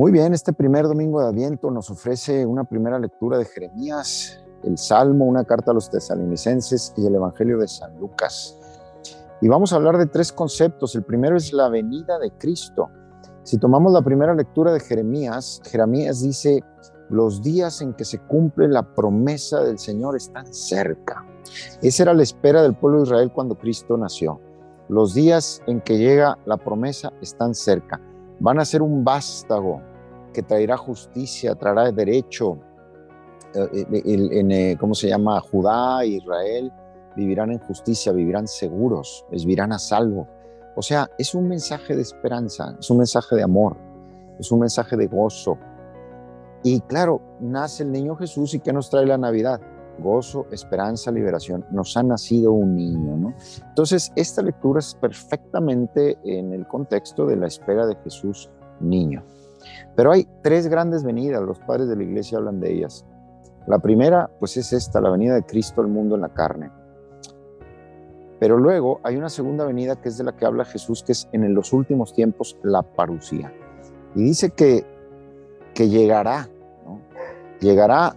Muy bien, este primer domingo de Adviento nos ofrece una primera lectura de Jeremías, el Salmo, una carta a los tesalonicenses y el Evangelio de San Lucas. Y vamos a hablar de tres conceptos. El primero es la venida de Cristo. Si tomamos la primera lectura de Jeremías, Jeremías dice, los días en que se cumple la promesa del Señor están cerca. Esa era la espera del pueblo de Israel cuando Cristo nació. Los días en que llega la promesa están cerca. Van a ser un vástago que traerá justicia, traerá derecho. Eh, en, eh, ¿Cómo se llama? Judá, Israel vivirán en justicia, vivirán seguros, vivirán a salvo. O sea, es un mensaje de esperanza, es un mensaje de amor, es un mensaje de gozo. Y claro, nace el niño Jesús y ¿qué nos trae la Navidad? Gozo, esperanza, liberación. Nos ha nacido un niño, ¿no? Entonces, esta lectura es perfectamente en el contexto de la espera de Jesús niño. Pero hay tres grandes venidas, los padres de la iglesia hablan de ellas. La primera, pues es esta, la venida de Cristo al mundo en la carne. Pero luego hay una segunda venida que es de la que habla Jesús, que es en los últimos tiempos la parucía. Y dice que, que llegará, llegará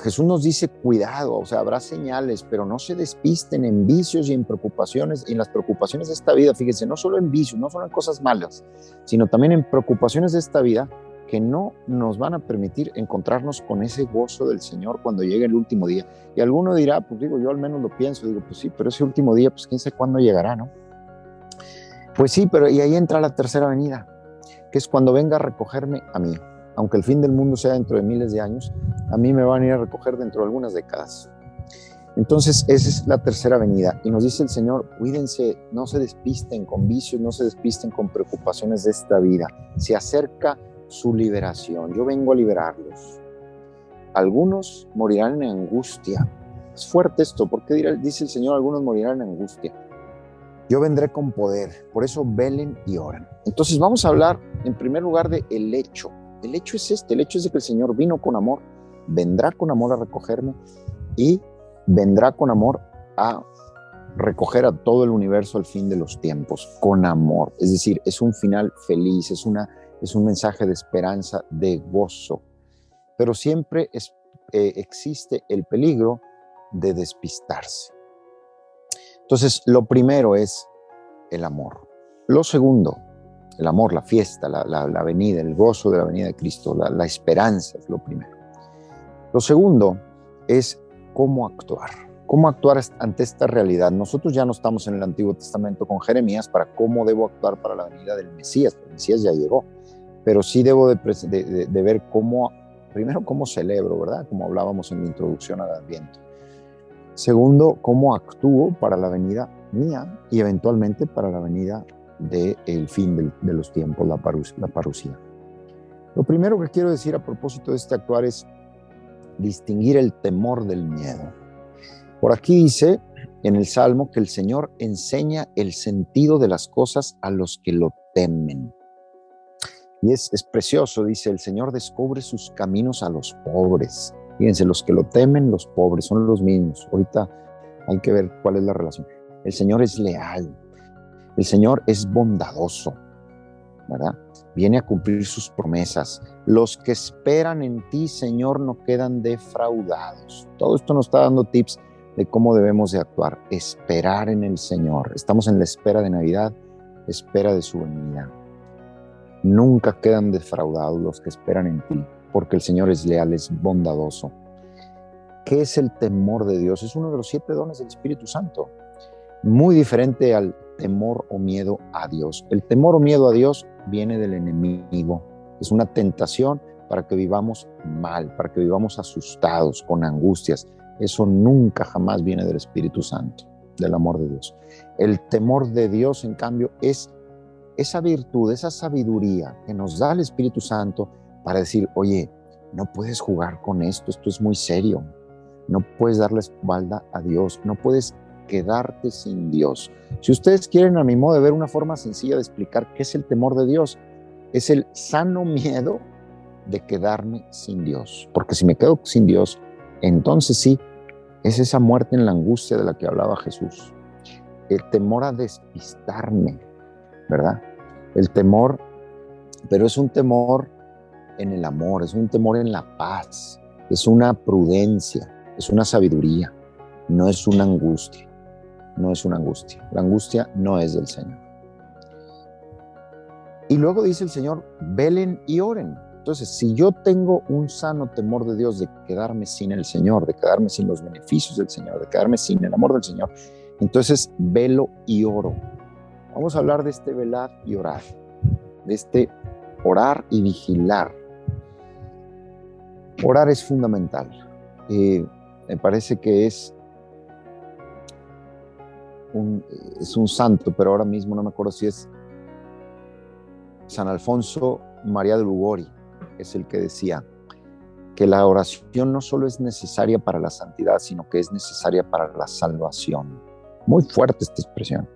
Jesús nos dice cuidado, o sea, habrá señales, pero no se despisten en vicios y en preocupaciones, y en las preocupaciones de esta vida, fíjense, no solo en vicios, no solo en cosas malas, sino también en preocupaciones de esta vida que no nos van a permitir encontrarnos con ese gozo del Señor cuando llegue el último día. Y alguno dirá, pues digo, yo al menos lo pienso, digo, pues sí, pero ese último día, pues quién sabe cuándo llegará, ¿no? Pues sí, pero y ahí entra la tercera venida, que es cuando venga a recogerme a mí aunque el fin del mundo sea dentro de miles de años, a mí me van a ir a recoger dentro de algunas décadas. Entonces, esa es la tercera venida. Y nos dice el Señor, cuídense, no se despisten con vicios, no se despisten con preocupaciones de esta vida. Se acerca su liberación. Yo vengo a liberarlos. Algunos morirán en angustia. Es fuerte esto, porque dice el Señor, algunos morirán en angustia. Yo vendré con poder, por eso velen y oran. Entonces vamos a hablar en primer lugar de el hecho, el hecho es este, el hecho es que el Señor vino con amor, vendrá con amor a recogerme y vendrá con amor a recoger a todo el universo al fin de los tiempos, con amor. Es decir, es un final feliz, es, una, es un mensaje de esperanza, de gozo. Pero siempre eh, existe el peligro de despistarse. Entonces, lo primero es el amor. Lo segundo, el amor, la fiesta, la, la, venida, el gozo de la venida de Cristo, la, esperanza es lo primero. Lo segundo es cómo actuar, cómo actuar ante esta realidad. Nosotros ya no estamos en el Antiguo Testamento con Jeremías para cómo debo actuar para la venida del Mesías, el Mesías ya llegó, pero sí debo de, de, ver cómo, primero cómo celebro, ¿verdad? Como hablábamos en la introducción al Adviento. Segundo, cómo actúo para la venida mía y eventualmente para la venida del fin de, los tiempos, la, la parucía. Lo primero que quiero decir a propósito de este actuar es distinguir el temor del miedo. Por aquí dice en el Salmo que el Señor enseña el sentido de las cosas a los que lo temen. Y es, es, precioso, dice, el Señor descubre sus caminos a los pobres. Fíjense, los que lo temen, los pobres, son los mismos. Ahorita hay que ver cuál es la relación. El Señor es leal, el Señor es bondadoso, ¿verdad? Viene a cumplir sus promesas. Los que esperan en ti, Señor, no quedan defraudados. Todo esto nos está dando tips de cómo debemos de actuar. Esperar en el Señor. Estamos en la espera de Navidad, espera de su venida. Nunca quedan defraudados los que esperan en ti, porque el Señor es leal, es bondadoso. ¿Qué es el temor de Dios? Es uno de los siete dones del Espíritu Santo. Muy diferente al temor o miedo a Dios. El temor o miedo a Dios viene del enemigo. Es una tentación para que vivamos mal, para que vivamos asustados, con angustias. Eso nunca jamás viene del Espíritu Santo, del amor de Dios. El temor de Dios, en cambio, es esa virtud, esa sabiduría que nos da el Espíritu Santo para decir, oye, no puedes jugar con esto, esto es muy serio. No puedes darle la espalda a Dios, no puedes quedarte sin Dios. Si ustedes quieren, a mi modo de ver, una forma sencilla de explicar qué es el temor de Dios, es el sano miedo de quedarme sin Dios. Porque si me quedo sin Dios, entonces sí, es esa muerte en la angustia de la que hablaba Jesús. El temor a despistarme, ¿verdad? El temor pero es un temor en el amor, es un temor en la paz, es una prudencia, es una sabiduría, no es una angustia, no es una angustia. La angustia no es del Señor. Y luego dice el Señor, velen y oren. Entonces, si yo tengo un sano temor de Dios de quedarme sin el Señor, de quedarme sin los beneficios del Señor, de quedarme sin el amor del Señor, entonces velo y oro. Vamos a hablar de este velar y orar, de este orar y vigilar. Orar es fundamental. Eh, me parece que es es un santo, pero ahora mismo no me acuerdo si es San Alfonso María de Lugori, es el que decía que la oración no solo es necesaria para la santidad, sino que es necesaria para la salvación. Muy fuerte esta expresión.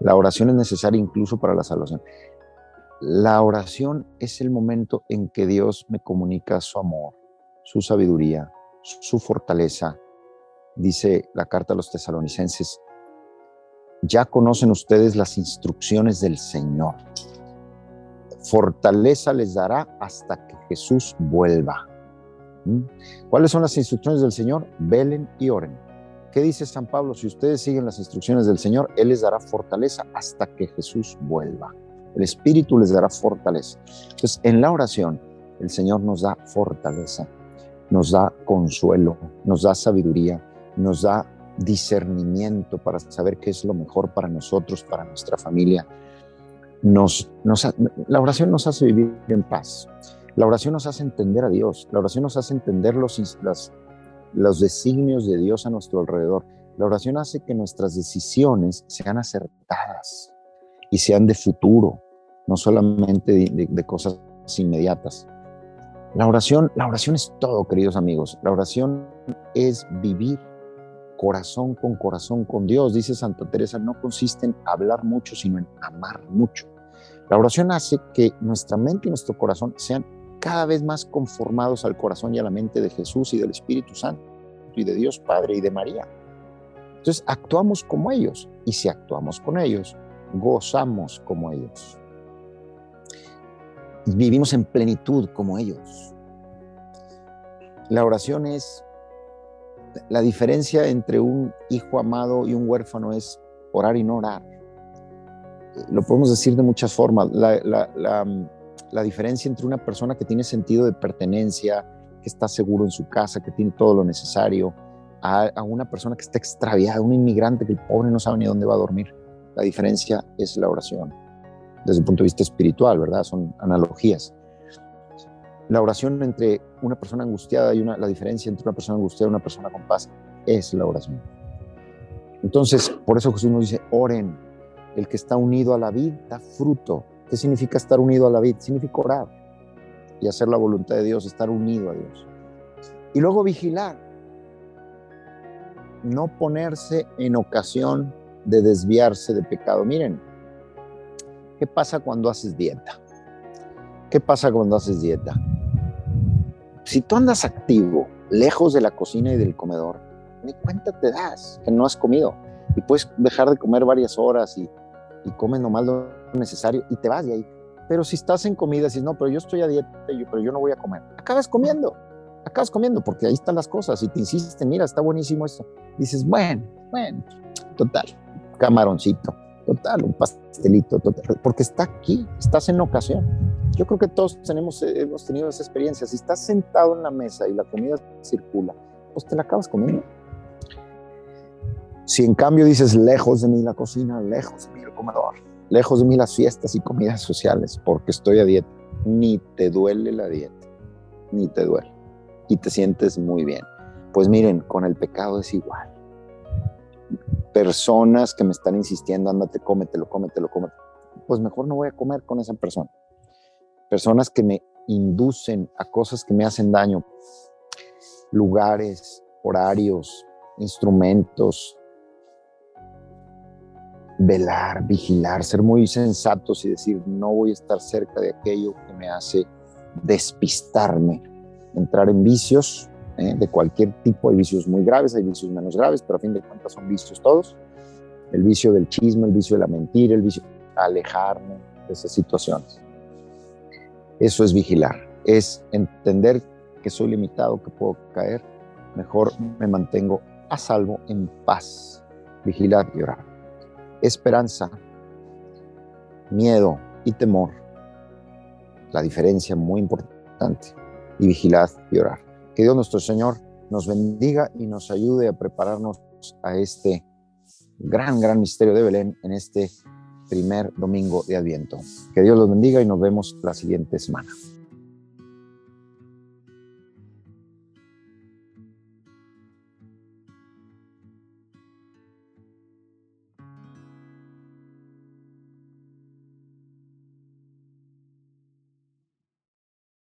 La oración es necesaria incluso para la salvación. La oración es el momento en que Dios me comunica su amor, su sabiduría, su fortaleza. Dice la carta a los tesalonicenses, ya conocen ustedes las instrucciones del Señor. Fortaleza les dará hasta que Jesús vuelva. ¿Mm? ¿Cuáles son las instrucciones del Señor? Velen y oren. ¿Qué dice San Pablo? Si ustedes siguen las instrucciones del Señor, Él les dará fortaleza hasta que Jesús vuelva. El Espíritu les dará fortaleza. Entonces, en la oración, el Señor nos da fortaleza, nos da consuelo, nos da sabiduría, nos da discernimiento para saber qué es lo mejor para nosotros, para nuestra familia. Nos, la oración nos hace vivir en paz. La oración nos hace entender a Dios. La oración nos hace entender los, los designios de Dios a nuestro alrededor. La oración hace que nuestras decisiones sean acertadas y sean de futuro, no solamente de, de cosas inmediatas. La oración, la oración es todo, queridos amigos. La oración es vivir corazón con corazón con Dios. Dice Santa Teresa, no consiste en hablar mucho, sino en amar mucho. La oración hace que nuestra mente y nuestro corazón sean cada vez más conformados al corazón y a la mente de Jesús y del Espíritu Santo y de Dios Padre y de María. Entonces actuamos como ellos y si actuamos con ellos, gozamos como ellos. Vivimos en plenitud como ellos. La oración es la diferencia entre un hijo amado y un huérfano es orar y no orar. Lo podemos decir de muchas formas. La, diferencia entre una persona que tiene sentido de pertenencia, que está seguro en su casa, que tiene todo lo necesario, a, a una persona que está extraviada, un inmigrante que el pobre no sabe ni dónde va a dormir. La diferencia es la oración, desde el punto de vista espiritual, ¿verdad? Son analogías la oración entre una persona angustiada y una, la diferencia entre una persona angustiada y una persona con paz es la oración. Entonces, por eso Jesús nos dice, oren, el que está unido a la vid da fruto. ¿Qué significa estar unido a la vid? Significa orar y hacer la voluntad de Dios, estar unido a Dios. Y luego vigilar, no ponerse en ocasión de desviarse de pecado. Miren, ¿qué pasa cuando haces dieta? ¿Qué pasa cuando haces dieta? Si tú andas activo, lejos de la cocina y del comedor, ni cuenta te das que no has comido. Y puedes dejar de comer varias horas y, y comes nomás lo necesario y te vas de ahí. Pero si estás en comida, dices, no, pero yo estoy a dieta, pero yo no voy a comer. Acabas comiendo, acabas comiendo porque ahí están las cosas y te insisten, mira, está buenísimo esto. Dices, bueno, bueno, total, camaroncito, total, un pastelito, total, porque está aquí, estás en ocasión. Yo creo que todos tenemos, eh, hemos tenido esa experiencia. Si estás sentado en la mesa y la comida circula, pues te la acabas comiendo. Si en cambio dices, lejos de mí la cocina, lejos de mí el comedor, lejos de mí las fiestas y comidas sociales, porque estoy a dieta, ni te duele la dieta, ni te duele. Y te sientes muy bien. Pues miren, con el pecado es igual. Personas que me están insistiendo, ándate, cómetelo, cómetelo, cómetelo. Pues mejor no voy a comer con esa persona personas que me inducen a cosas que me hacen daño, lugares, horarios, instrumentos, velar, vigilar, ser muy sensatos y decir, no voy a estar cerca de aquello que me hace despistarme, entrar en vicios ¿eh? de cualquier tipo, hay vicios muy graves, hay vicios menos graves, pero a fin de cuentas son vicios todos, el vicio del chisme, el vicio de la mentira, el vicio de alejarme de esas situaciones. Eso es vigilar, es entender que soy limitado, que puedo caer. Mejor me mantengo a salvo, en paz. Vigilar y orar. Esperanza, miedo y temor. La diferencia muy importante. Y vigilad y orar. Que Dios nuestro Señor nos bendiga y nos ayude a prepararnos a este gran, gran misterio de Belén en este primer domingo de Adviento. Que Dios los bendiga y nos vemos la siguiente semana.